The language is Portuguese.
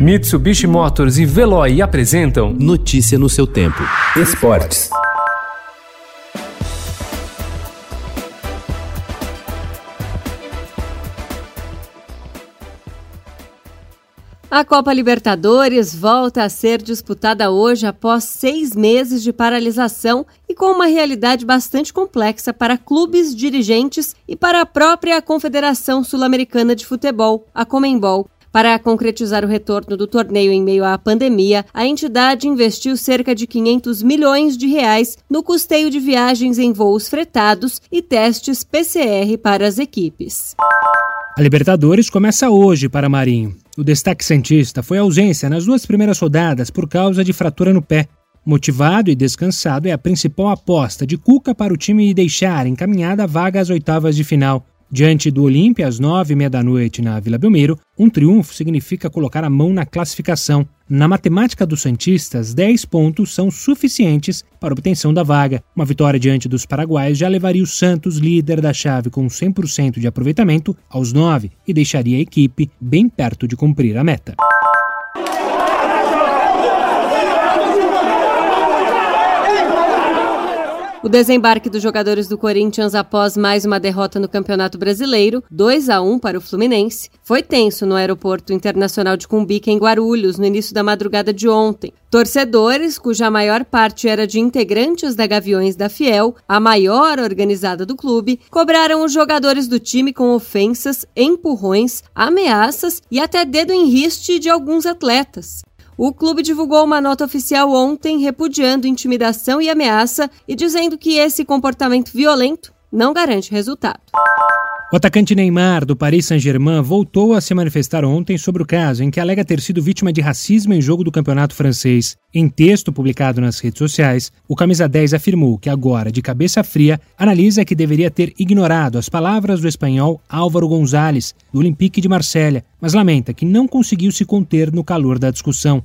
Mitsubishi Motors e Veloy apresentam Notícia no seu tempo. Esportes. A Copa Libertadores volta a ser disputada hoje após seis meses de paralisação e com uma realidade bastante complexa para clubes, dirigentes e para a própria Confederação Sul-Americana de Futebol, a Comembol. Para concretizar o retorno do torneio em meio à pandemia, a entidade investiu cerca de 500 milhões de reais no custeio de viagens em voos fretados e testes PCR para as equipes. A Libertadores começa hoje para Marinho. O destaque cientista foi a ausência nas duas primeiras rodadas por causa de fratura no pé. Motivado e descansado é a principal aposta de Cuca para o time deixar encaminhada a vaga às oitavas de final. Diante do Olímpia, às nove e meia da noite na Vila Belmiro, um triunfo significa colocar a mão na classificação. Na matemática dos Santistas, 10 pontos são suficientes para obtenção da vaga. Uma vitória diante dos paraguaios já levaria o Santos, líder da chave com 100% de aproveitamento, aos 9 e deixaria a equipe bem perto de cumprir a meta. O desembarque dos jogadores do Corinthians após mais uma derrota no Campeonato Brasileiro, 2 a 1 para o Fluminense, foi tenso no Aeroporto Internacional de Cumbica, em Guarulhos, no início da madrugada de ontem. Torcedores, cuja maior parte era de integrantes da Gaviões da Fiel, a maior organizada do clube, cobraram os jogadores do time com ofensas, empurrões, ameaças e até dedo em riste de alguns atletas. O clube divulgou uma nota oficial ontem repudiando intimidação e ameaça e dizendo que esse comportamento violento não garante resultado. O atacante Neymar, do Paris Saint-Germain, voltou a se manifestar ontem sobre o caso em que alega ter sido vítima de racismo em jogo do campeonato francês. Em texto publicado nas redes sociais, o camisa 10 afirmou que agora, de cabeça fria, analisa que deveria ter ignorado as palavras do espanhol Álvaro Gonzalez, do Olympique de Marselha, mas lamenta que não conseguiu se conter no calor da discussão.